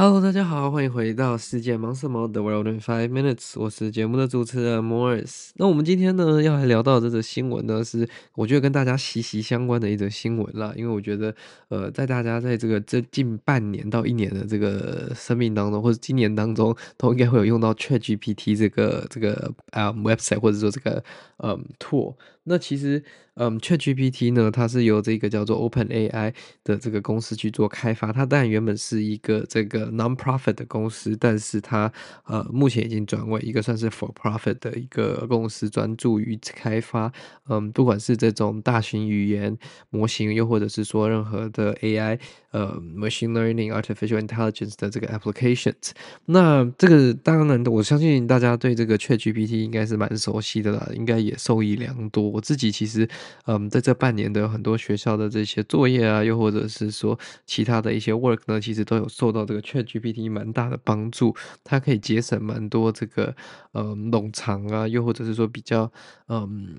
Hello，大家好，欢迎回到世界忙什么？The World in Five Minutes，我是节目的主持人 Morris。那我们今天呢，要来聊到这则新闻呢，是我觉得跟大家息息相关的一则新闻啦。因为我觉得，呃，在大家在这个这近半年到一年的这个生命当中，或者今年当中，都应该会有用到 ChatGPT 这个这个啊、website，或者说这个嗯 tool。那其实，嗯，ChatGPT 呢，它是由这个叫做 OpenAI 的这个公司去做开发。它当然原本是一个这个 non-profit 的公司，但是它呃目前已经转为一个算是 for-profit 的一个公司，专注于开发嗯，不管是这种大型语言模型，又或者是说任何的 AI 呃 machine learning、artificial intelligence 的这个 applications。那这个当然，我相信大家对这个 ChatGPT 应该是蛮熟悉的啦，应该也受益良多。我自己其实，嗯，在这半年的很多学校的这些作业啊，又或者是说其他的一些 work 呢，其实都有受到这个 ChatGPT 蛮大的帮助。它可以节省蛮多这个，嗯，冗长啊，又或者是说比较，嗯，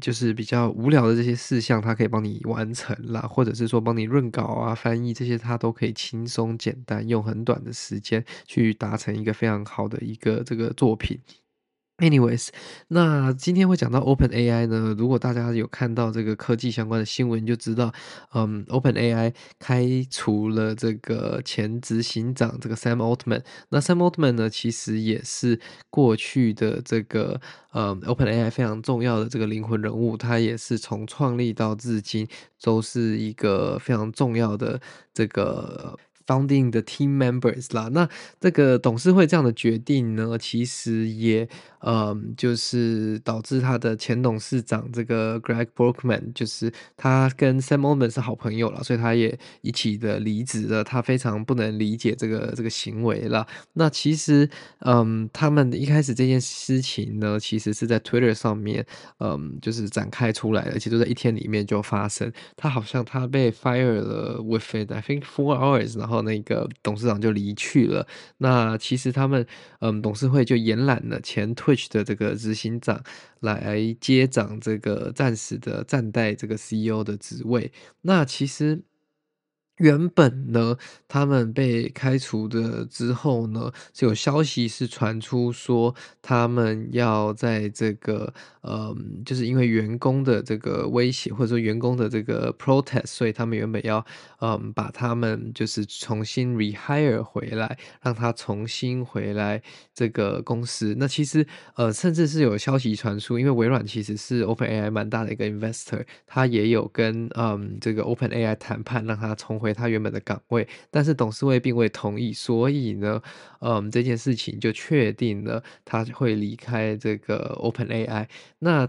就是比较无聊的这些事项，它可以帮你完成啦，或者是说帮你润稿啊、翻译这些，他都可以轻松简单，用很短的时间去达成一个非常好的一个这个作品。Anyways，那今天会讲到 OpenAI 呢？如果大家有看到这个科技相关的新闻，就知道，嗯，OpenAI 开除了这个前执行长这个 Sam Altman。那 Sam Altman 呢，其实也是过去的这个嗯 OpenAI 非常重要的这个灵魂人物，他也是从创立到至今都是一个非常重要的这个。Founding 的 team members 啦，那这个董事会这样的决定呢，其实也，嗯，就是导致他的前董事长这个 Greg Brockman，就是他跟 Sam Altman 是好朋友了，所以他也一起的离职了。他非常不能理解这个这个行为了。那其实，嗯，他们一开始这件事情呢，其实是在 Twitter 上面，嗯，就是展开出来的，而且都在一天里面就发生。他好像他被 fire 了，within I think four hours，然后。那个董事长就离去了。那其实他们，嗯，董事会就延揽了前 Twitch 的这个执行长来接掌这个暂时的暂代这个 CEO 的职位。那其实。原本呢，他们被开除的之后呢，是有消息是传出说，他们要在这个，嗯，就是因为员工的这个威胁，或者说员工的这个 protest，所以他们原本要，嗯，把他们就是重新 rehire 回来，让他重新回来这个公司。那其实，呃，甚至是有消息传出，因为微软其实是 OpenAI 蛮大的一个 investor，他也有跟，嗯，这个 OpenAI 谈判，让他重回。回他原本的岗位，但是董事会并未同意，所以呢，嗯，这件事情就确定了他会离开这个 OpenAI。那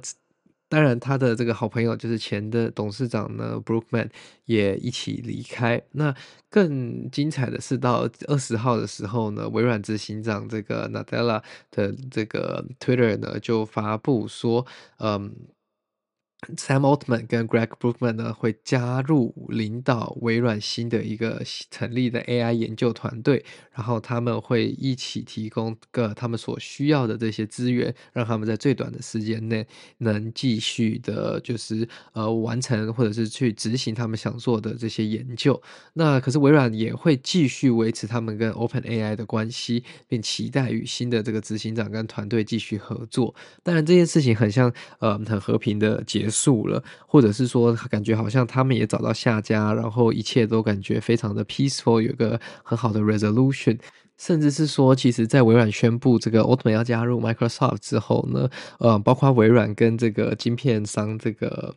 当然，他的这个好朋友就是前的董事长呢，Brookman 也一起离开。那更精彩的是，到二十号的时候呢，微软执行长这个 Nadella 的这个 Twitter 呢就发布说，嗯。Sam Altman 跟 Greg Brookman 呢会加入领导微软新的一个成立的 AI 研究团队，然后他们会一起提供个他们所需要的这些资源，让他们在最短的时间内能继续的，就是呃完成或者是去执行他们想做的这些研究。那可是微软也会继续维持他们跟 OpenAI 的关系，并期待与新的这个执行长跟团队继续合作。当然这件事情很像呃很和平的结束。束了，或者是说，感觉好像他们也找到下家，然后一切都感觉非常的 peaceful，有个很好的 resolution，甚至是说，其实，在微软宣布这个 Altman 要加入 Microsoft 之后呢，呃，包括微软跟这个晶片商这个。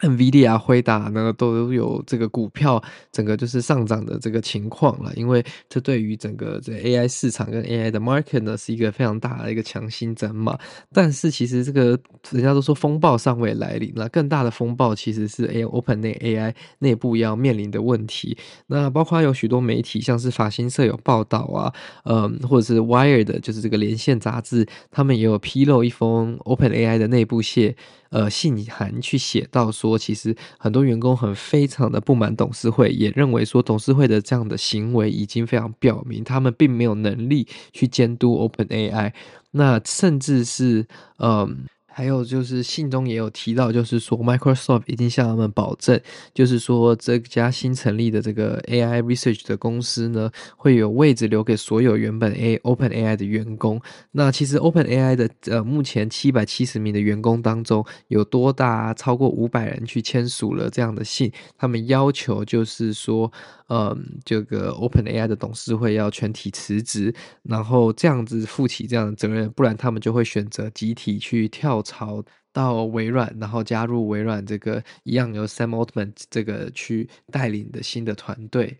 NVIDIA、辉达呢都有这个股票整个就是上涨的这个情况了，因为这对于整个这 AI 市场跟 AI 的 market 呢是一个非常大的一个强心针嘛。但是其实这个人家都说风暴尚未来临，那更大的风暴其实是 A OpenAI 内部要面临的问题。那包括有许多媒体，像是法新社有报道啊，嗯，或者是 Wired 就是这个连线杂志，他们也有披露一封 OpenAI 的内部信。呃，信函去写到说，说其实很多员工很非常的不满董事会，也认为说董事会的这样的行为已经非常表明，他们并没有能力去监督 OpenAI。那甚至是，嗯，还有就是信中也有提到，就是说 Microsoft 已经向他们保证，就是说这家新成立的这个 AI Research 的公司呢，会有位置留给所有原本 A Open AI 的员工。那其实 Open AI 的呃目前七百七十名的员工当中，有多达超过五百人去签署了这样的信，他们要求就是说，嗯，这个 Open AI 的董事会要全体辞职，然后这样子负起这样的责任，不然他们就会选择集体去跳。槽到微软，然后加入微软这个一样由 Sam Altman 这个去带领的新的团队。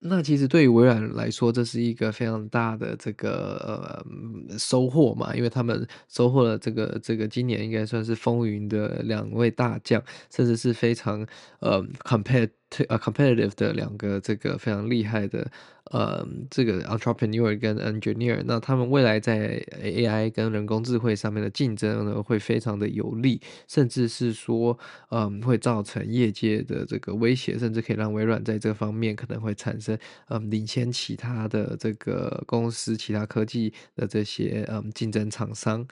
那其实对于微软来说，这是一个非常大的这个呃收获嘛，因为他们收获了这个这个今年应该算是风云的两位大将，甚至是非常呃 competitive 呃 competitive 的两个这个非常厉害的。呃，这个 entrepreneur 跟 engineer，那他们未来在 AI 跟人工智慧上面的竞争呢，会非常的有利，甚至是说，嗯，会造成业界的这个威胁，甚至可以让微软在这方面可能会产生，嗯，领先其他的这个公司、其他科技的这些嗯竞争厂商。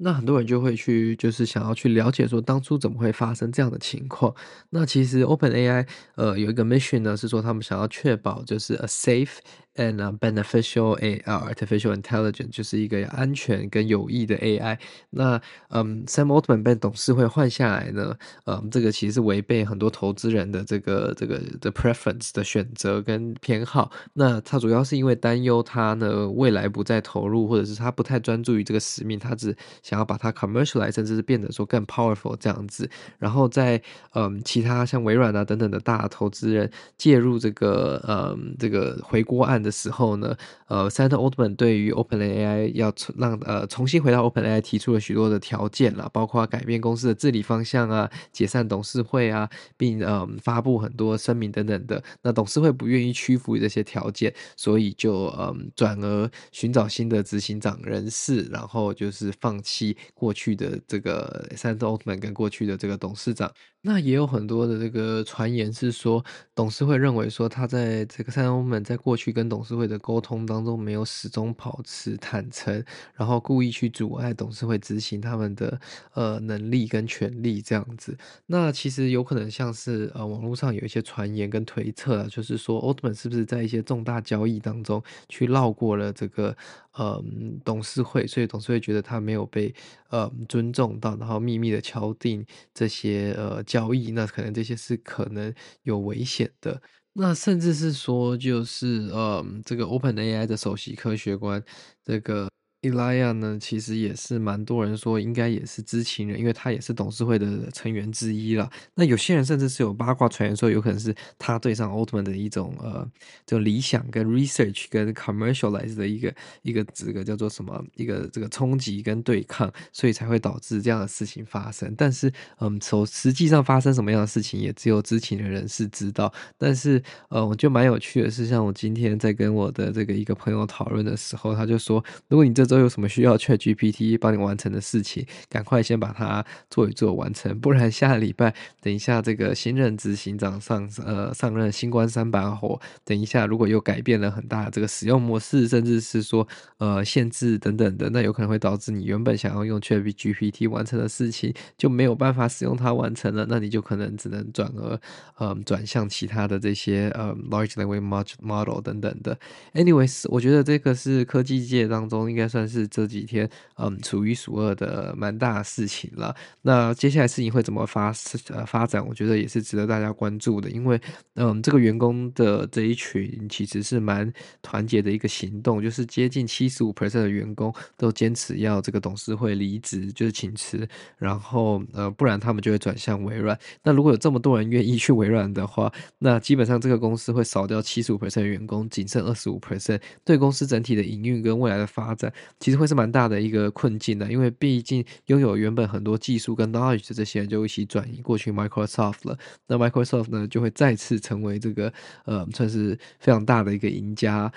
那很多人就会去，就是想要去了解说，当初怎么会发生这样的情况？那其实 OpenAI 呃有一个 mission 呢，是说他们想要确保就是 a safe。And beneficial AI artificial intelligence 就是一个安全跟有益的 AI。那嗯，Sam Altman 被董事会换下来呢，嗯，这个其实是违背很多投资人的这个这个的 preference 的选择跟偏好。那他主要是因为担忧他呢未来不再投入，或者是他不太专注于这个使命，他只想要把它 commercialize，甚至是变得说更 powerful 这样子。然后在嗯其他像微软啊等等的大投资人介入这个嗯这个回锅案的。的时候呢，呃，Sam Altman 对于 OpenAI 要让呃重新回到 OpenAI 提出了许多的条件啦，包括改变公司的治理方向啊，解散董事会啊，并呃发布很多声明等等的。那董事会不愿意屈服于这些条件，所以就嗯转而寻找新的执行长人士，然后就是放弃过去的这个 Sam Altman 跟过去的这个董事长。那也有很多的这个传言是说，董事会认为说他在这个 Sam Altman 在过去跟董董事会的沟通当中没有始终保持坦诚，然后故意去阻碍董事会执行他们的呃能力跟权力这样子。那其实有可能像是呃网络上有一些传言跟推测啊，就是说 Altman 是不是在一些重大交易当中去绕过了这个。呃，董事会，所以董事会觉得他没有被呃尊重到，然后秘密的敲定这些呃交易，那可能这些是可能有危险的，那甚至是说就是呃这个 OpenAI 的首席科学官这个。伊莱亚呢，其实也是蛮多人说应该也是知情人，因为他也是董事会的成员之一了。那有些人甚至是有八卦传言说，有可能是他对上奥特曼的一种呃，就理想跟 research 跟 commercialize 的一个一个这个叫做什么一个这个冲击跟对抗，所以才会导致这样的事情发生。但是，嗯，从实际上发生什么样的事情，也只有知情的人士知道。但是，呃，我就蛮有趣的是，像我今天在跟我的这个一个朋友讨论的时候，他就说，如果你这。都有什么需要 ChatGPT 帮你完成的事情，赶快先把它做一做完成，不然下礼拜等一下这个新任执行长上呃上任新官三把火，等一下如果又改变了很大这个使用模式，甚至是说呃限制等等的，那有可能会导致你原本想要用 ChatGPT 完成的事情就没有办法使用它完成了，那你就可能只能转而呃转向其他的这些呃 Large Language Model 等等的。Anyways，我觉得这个是科技界当中应该算。算是这几天嗯数一数二的蛮大的事情了。那接下来事情会怎么发呃发展？我觉得也是值得大家关注的。因为嗯，这个员工的这一群其实是蛮团结的一个行动，就是接近七十五 percent 的员工都坚持要这个董事会离职，就是请辞，然后呃不然他们就会转向微软。那如果有这么多人愿意去微软的话，那基本上这个公司会少掉七十五 percent 的员工，仅剩二十五 percent，对公司整体的营运跟未来的发展。其实会是蛮大的一个困境的，因为毕竟拥有原本很多技术跟 knowledge 的这些人就一起转移过去 Microsoft 了，那 Microsoft 呢就会再次成为这个呃算是非常大的一个赢家。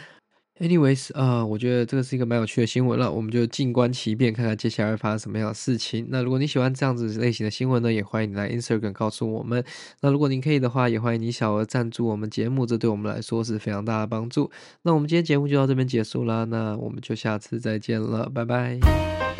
Anyways，呃，我觉得这个是一个蛮有趣的新闻了，我们就静观其变，看看接下来会发生什么样的事情。那如果你喜欢这样子类型的新闻呢，也欢迎你来 Instagram 告诉我们。那如果您可以的话，也欢迎你小额赞助我们节目，这对我们来说是非常大的帮助。那我们今天节目就到这边结束啦，那我们就下次再见了，拜拜。